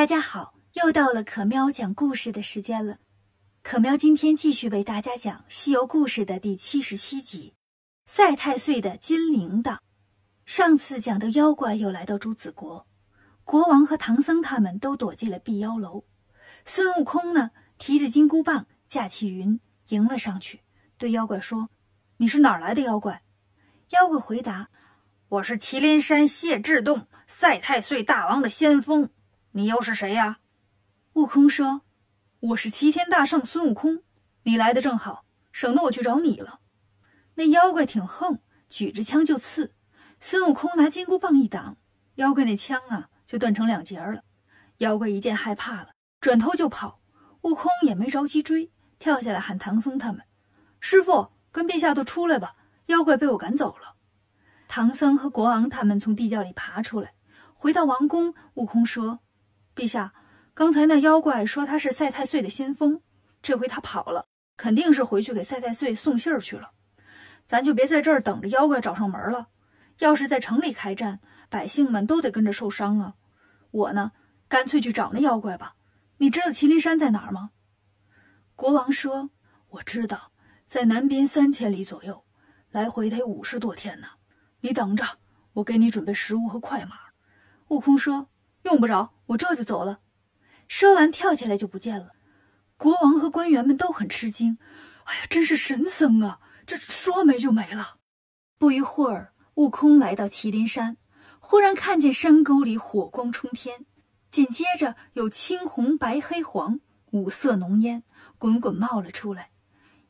大家好，又到了可喵讲故事的时间了。可喵今天继续为大家讲《西游故事》的第七十七集《赛太岁的金铃铛》。上次讲的妖怪又来到朱子国，国王和唐僧他们都躲进了避妖楼。孙悟空呢，提着金箍棒，驾起云迎了上去，对妖怪说：“你是哪儿来的妖怪？”妖怪回答：“我是麒麟山谢志洞赛太岁大王的先锋。你又是谁呀？”悟空说。我是齐天大圣孙悟空，你来的正好，省得我去找你了。那妖怪挺横，举着枪就刺。孙悟空拿金箍棒一挡，妖怪那枪啊就断成两截了。妖怪一见害怕了，转头就跑。悟空也没着急追，跳下来喊唐僧他们：“师傅，跟陛下都出来吧，妖怪被我赶走了。”唐僧和国王他们从地窖里爬出来，回到王宫。悟空说：“陛下。”刚才那妖怪说他是赛太岁的先锋，这回他跑了，肯定是回去给赛太岁送信儿去了。咱就别在这儿等着妖怪找上门了。要是在城里开战，百姓们都得跟着受伤啊。我呢，干脆去找那妖怪吧。你知道麒麟山在哪儿吗？国王说：“我知道，在南边三千里左右，来回得五十多天呢。你等着，我给你准备食物和快马。”悟空说：“用不着，我这就走了。”说完，跳起来就不见了。国王和官员们都很吃惊。哎呀，真是神僧啊！这说没就没了。不一会儿，悟空来到麒麟山，忽然看见山沟里火光冲天，紧接着有青红白黑黄五色浓烟滚滚冒了出来。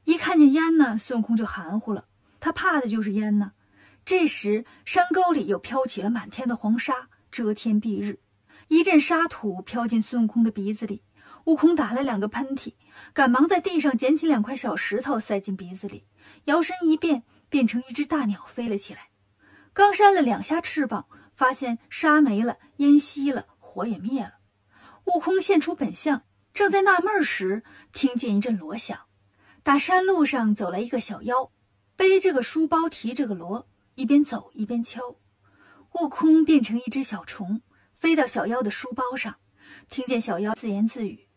一看见烟呢，孙悟空就含糊了，他怕的就是烟呢。这时，山沟里又飘起了满天的黄沙，遮天蔽日。一阵沙土飘进孙悟空的鼻子里，悟空打了两个喷嚏，赶忙在地上捡起两块小石头塞进鼻子里，摇身一变，变成一只大鸟飞了起来。刚扇了两下翅膀，发现沙没了，烟熄了，火也灭了。悟空现出本相，正在纳闷时，听见一阵锣响，打山路上走来一个小妖，背着个书包，提着个锣，一边走一边敲。悟空变成一只小虫。飞到小妖的书包上，听见小妖自言自语：“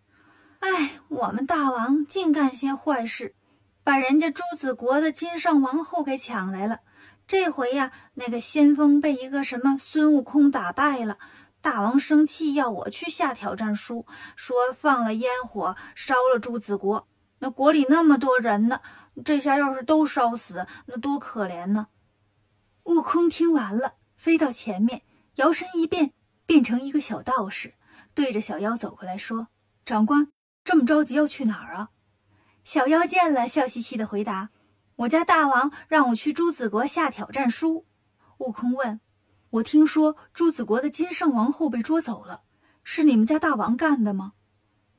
哎，我们大王净干些坏事，把人家朱子国的金上王后给抢来了。这回呀，那个先锋被一个什么孙悟空打败了。大王生气，要我去下挑战书，说放了烟火，烧了朱子国。那国里那么多人呢，这下要是都烧死，那多可怜呢！”悟空听完了，飞到前面，摇身一变。变成一个小道士，对着小妖走过来说：“长官，这么着急要去哪儿啊？”小妖见了，笑嘻嘻的回答：“我家大王让我去朱子国下挑战书。”悟空问：“我听说朱子国的金圣王后被捉走了，是你们家大王干的吗？”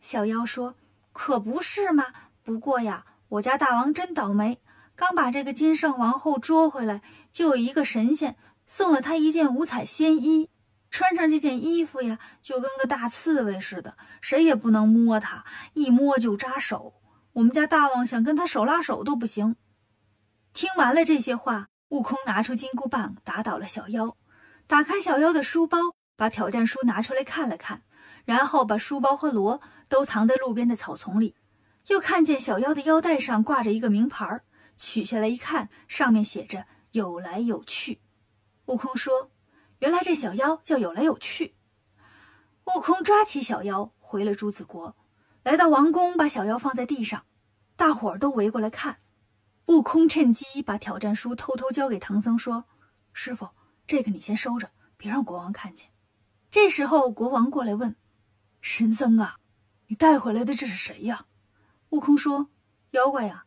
小妖说：“可不是嘛。不过呀，我家大王真倒霉，刚把这个金圣王后捉回来，就有一个神仙送了他一件五彩仙衣。”穿上这件衣服呀，就跟个大刺猬似的，谁也不能摸它，一摸就扎手。我们家大王想跟他手拉手都不行。听完了这些话，悟空拿出金箍棒打倒了小妖，打开小妖的书包，把挑战书拿出来看了看，然后把书包和锣都藏在路边的草丛里。又看见小妖的腰带上挂着一个名牌，取下来一看，上面写着“有来有去”。悟空说。原来这小妖叫有来有去。悟空抓起小妖，回了朱子国，来到王宫，把小妖放在地上，大伙儿都围过来看。悟空趁机把挑战书偷偷交给唐僧，说：“师傅，这个你先收着，别让国王看见。”这时候，国王过来问：“神僧啊，你带回来的这是谁呀？”悟空说：“妖怪呀。”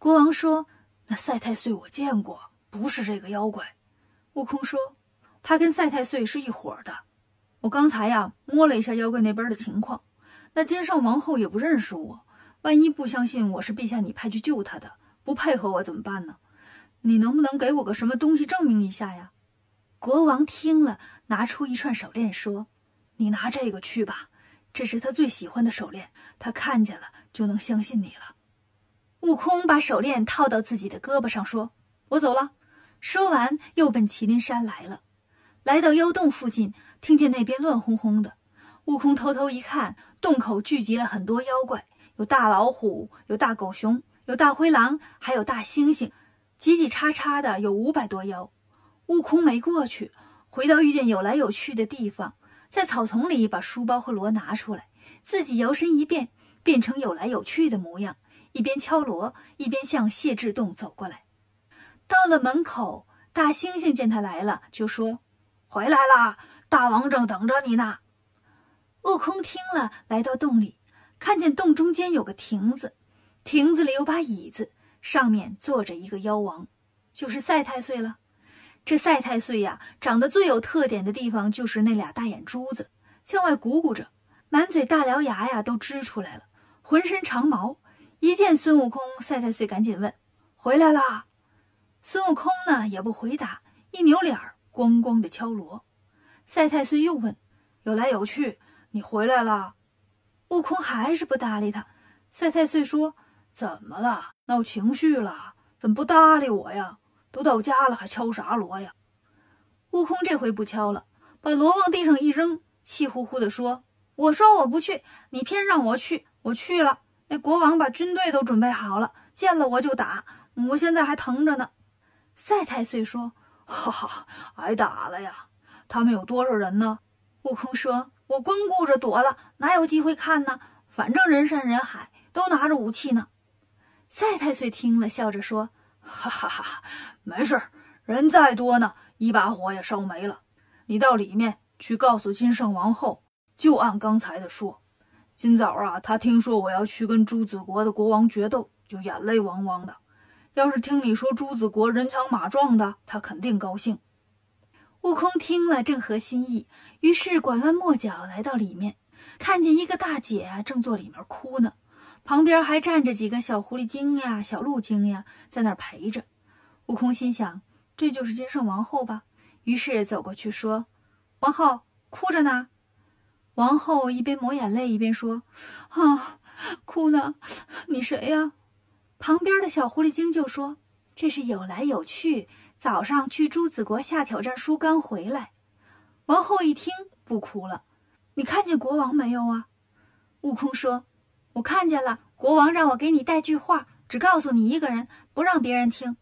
国王说：“那赛太岁我见过，不是这个妖怪。”悟空说。他跟赛太岁是一伙的，我刚才呀摸了一下妖怪那边的情况，那金圣王后也不认识我，万一不相信我是陛下你派去救他的，不配合我怎么办呢？你能不能给我个什么东西证明一下呀？国王听了，拿出一串手链，说：“你拿这个去吧，这是他最喜欢的手链，他看见了就能相信你了。”悟空把手链套到自己的胳膊上，说：“我走了。”说完，又奔麒麟山来了。来到妖洞附近，听见那边乱哄哄的，悟空偷偷一看，洞口聚集了很多妖怪，有大老虎，有大狗熊，有大灰狼，还有大猩猩，挤挤叉叉的有五百多妖。悟空没过去，回到遇见有来有去的地方，在草丛里把书包和锣拿出来，自己摇身一变，变成有来有去的模样，一边敲锣，一边向谢志洞走过来。到了门口，大猩猩见他来了，就说：“回来啦，大王正等着你呢。”悟空听了，来到洞里，看见洞中间有个亭子，亭子里有把椅子，上面坐着一个妖王，就是赛太岁了。这赛太岁呀，长得最有特点的地方就是那俩大眼珠子，向外鼓鼓着，满嘴大獠牙呀都支出来了，浑身长毛。一见孙悟空，赛太岁赶紧问：“回来啦？”孙悟空呢也不回答，一扭脸儿，咣咣的敲锣。赛太岁又问：“有来有去？”你回来了，悟空还是不搭理他。赛太岁说：“怎么了？闹情绪了？怎么不搭理我呀？都到家了，还敲啥锣呀？”悟空这回不敲了，把锣往地上一扔，气呼呼地说：“我说我不去，你偏让我去，我去了。那国王把军队都准备好了，见了我就打，我现在还疼着呢。”赛太岁说：“哈哈，挨打了呀？他们有多少人呢？”悟空说。我光顾着躲了，哪有机会看呢？反正人山人海，都拿着武器呢。赛太岁听了，笑着说：“哈哈哈，没事，人再多呢，一把火也烧没了。你到里面去告诉金圣王后，就按刚才的说。今早啊，他听说我要去跟朱子国的国王决斗，就眼泪汪汪的。要是听你说朱子国人强马壮的，他肯定高兴。”悟空听了正合心意，于是拐弯抹角来到里面，看见一个大姐正坐里面哭呢，旁边还站着几个小狐狸精呀、小鹿精呀，在那儿陪着。悟空心想，这就是金圣王后吧？于是走过去说：“王后哭着呢。”王后一边抹眼泪一边说：“啊，哭呢？你谁呀？”旁边的小狐狸精就说：“这是有来有去。”早上去朱子国下挑战书，刚回来。王后一听不哭了。你看见国王没有啊？悟空说：“我看见了，国王让我给你带句话，只告诉你一个人，不让别人听。”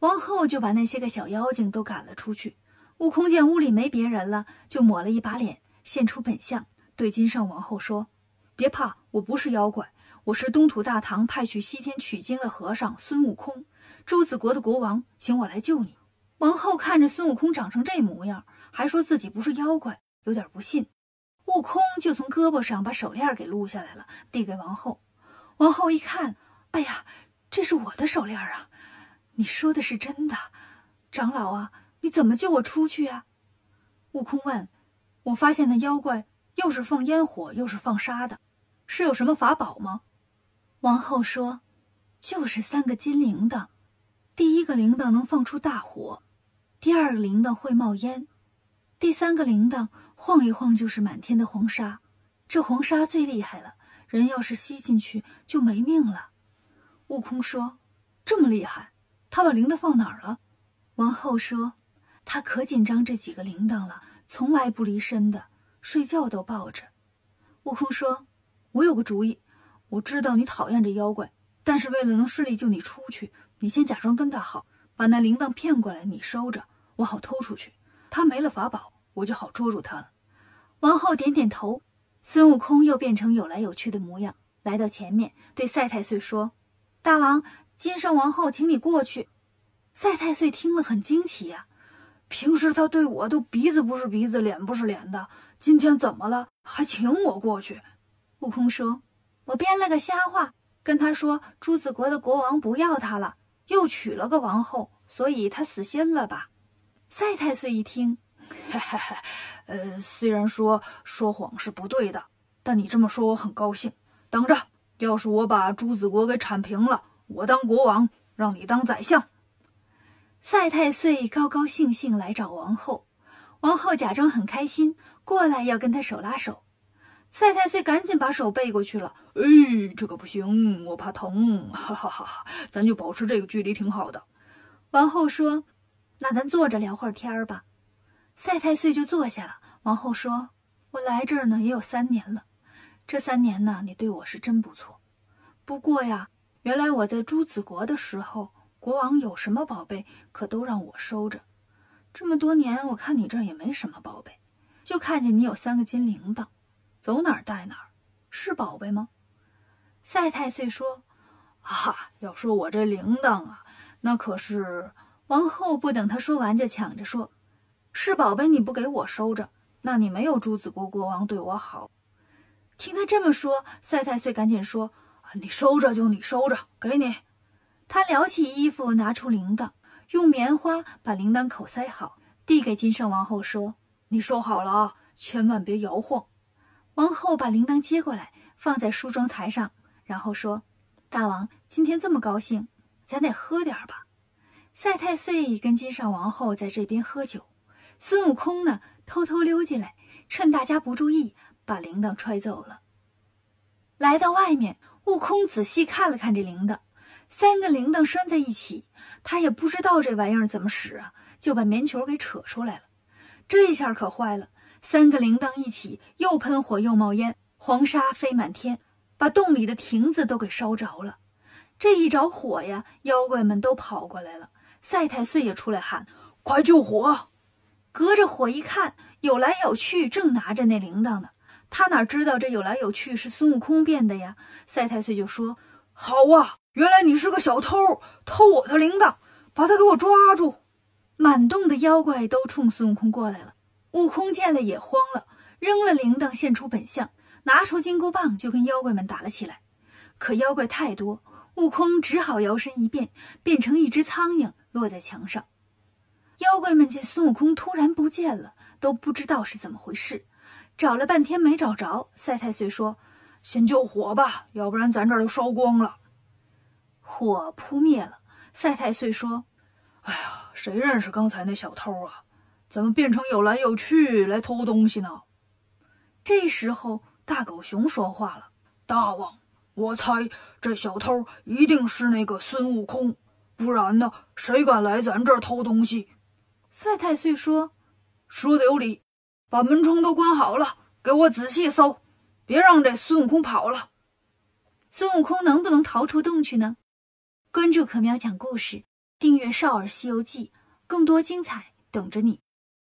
王后就把那些个小妖精都赶了出去。悟空见屋里没别人了，就抹了一把脸，现出本相，对金圣王后说：“别怕，我不是妖怪，我是东土大唐派去西天取经的和尚孙悟空。”朱子国的国王请我来救你。王后看着孙悟空长成这模样，还说自己不是妖怪，有点不信。悟空就从胳膊上把手链给撸下来了，递给王后。王后一看，哎呀，这是我的手链啊！你说的是真的，长老啊，你怎么救我出去啊？悟空问。我发现那妖怪又是放烟火，又是放沙的，是有什么法宝吗？王后说，就是三个金铃铛。第一个铃铛能放出大火，第二个铃铛会冒烟，第三个铃铛晃一晃就是满天的黄沙。这黄沙最厉害了，人要是吸进去就没命了。悟空说：“这么厉害，他把铃铛放哪儿了？”王后说：“他可紧张这几个铃铛了，从来不离身的，睡觉都抱着。”悟空说：“我有个主意，我知道你讨厌这妖怪，但是为了能顺利救你出去。”你先假装跟他好，把那铃铛骗过来，你收着，我好偷出去。他没了法宝，我就好捉住他了。王后点点头。孙悟空又变成有来有去的模样，来到前面，对赛太岁说：“大王，金圣王后请你过去。”赛太岁听了很惊奇呀，平时他对我都鼻子不是鼻子，脸不是脸的，今天怎么了，还请我过去？悟空说：“我编了个瞎话，跟他说朱子国的国王不要他了。”又娶了个王后，所以他死心了吧？赛太岁一听，嘿嘿嘿，呃，虽然说说谎是不对的，但你这么说我很高兴。等着，要是我把朱子国给铲平了，我当国王，让你当宰相。赛太岁高高兴兴来找王后，王后假装很开心，过来要跟他手拉手。赛太岁赶紧把手背过去了。哎，这个不行，我怕疼。哈哈哈，咱就保持这个距离挺好的。王后说：“那咱坐着聊会儿天儿吧。”赛太岁就坐下了。王后说：“我来这儿呢也有三年了，这三年呢，你对我是真不错。不过呀，原来我在朱子国的时候，国王有什么宝贝，可都让我收着。这么多年，我看你这儿也没什么宝贝，就看见你有三个金铃铛，走哪儿带哪儿，是宝贝吗？赛太岁说：“啊，要说我这铃铛啊，那可是……”王后不等他说完，就抢着说：“是宝贝，你不给我收着，那你没有朱子国国王对我好。”听他这么说，赛太岁赶紧说：“你收着就你收着，给你。”他撩起衣服，拿出铃铛。用棉花把铃铛口塞好，递给金圣王后说：“你收好了啊，千万别摇晃。”王后把铃铛接过来，放在梳妆台上，然后说：“大王今天这么高兴，咱得喝点吧。”赛太岁跟金上王后在这边喝酒，孙悟空呢偷偷溜进来，趁大家不注意，把铃铛揣走了。来到外面，悟空仔细看了看这铃铛。三个铃铛拴在一起，他也不知道这玩意儿怎么使啊，就把棉球给扯出来了。这下可坏了，三个铃铛一起又喷火又冒烟，黄沙飞满天，把洞里的亭子都给烧着了。这一着火呀，妖怪们都跑过来了。赛太岁也出来喊：“快救火！”隔着火一看，有来有去，正拿着那铃铛呢。他哪知道这有来有去是孙悟空变的呀？赛太岁就说：“好啊！”原来你是个小偷，偷我的铃铛，把他给我抓住！满洞的妖怪都冲孙悟空过来了。悟空见了也慌了，扔了铃铛，现出本相，拿出金箍棒就跟妖怪们打了起来。可妖怪太多，悟空只好摇身一变，变成一只苍蝇落在墙上。妖怪们见孙悟空突然不见了，都不知道是怎么回事，找了半天没找着。赛太岁说：“先救火吧，要不然咱这儿都烧光了。”火扑灭了，赛太岁说：“哎呀，谁认识刚才那小偷啊？怎么变成有来有去来偷东西呢？”这时候，大狗熊说话了：“大王，我猜这小偷一定是那个孙悟空，不然呢，谁敢来咱这儿偷东西？”赛太岁说：“说的有理，把门窗都关好了，给我仔细搜，别让这孙悟空跑了。孙悟空能不能逃出洞去呢？”关注可喵讲故事，订阅《少儿西游记》，更多精彩等着你。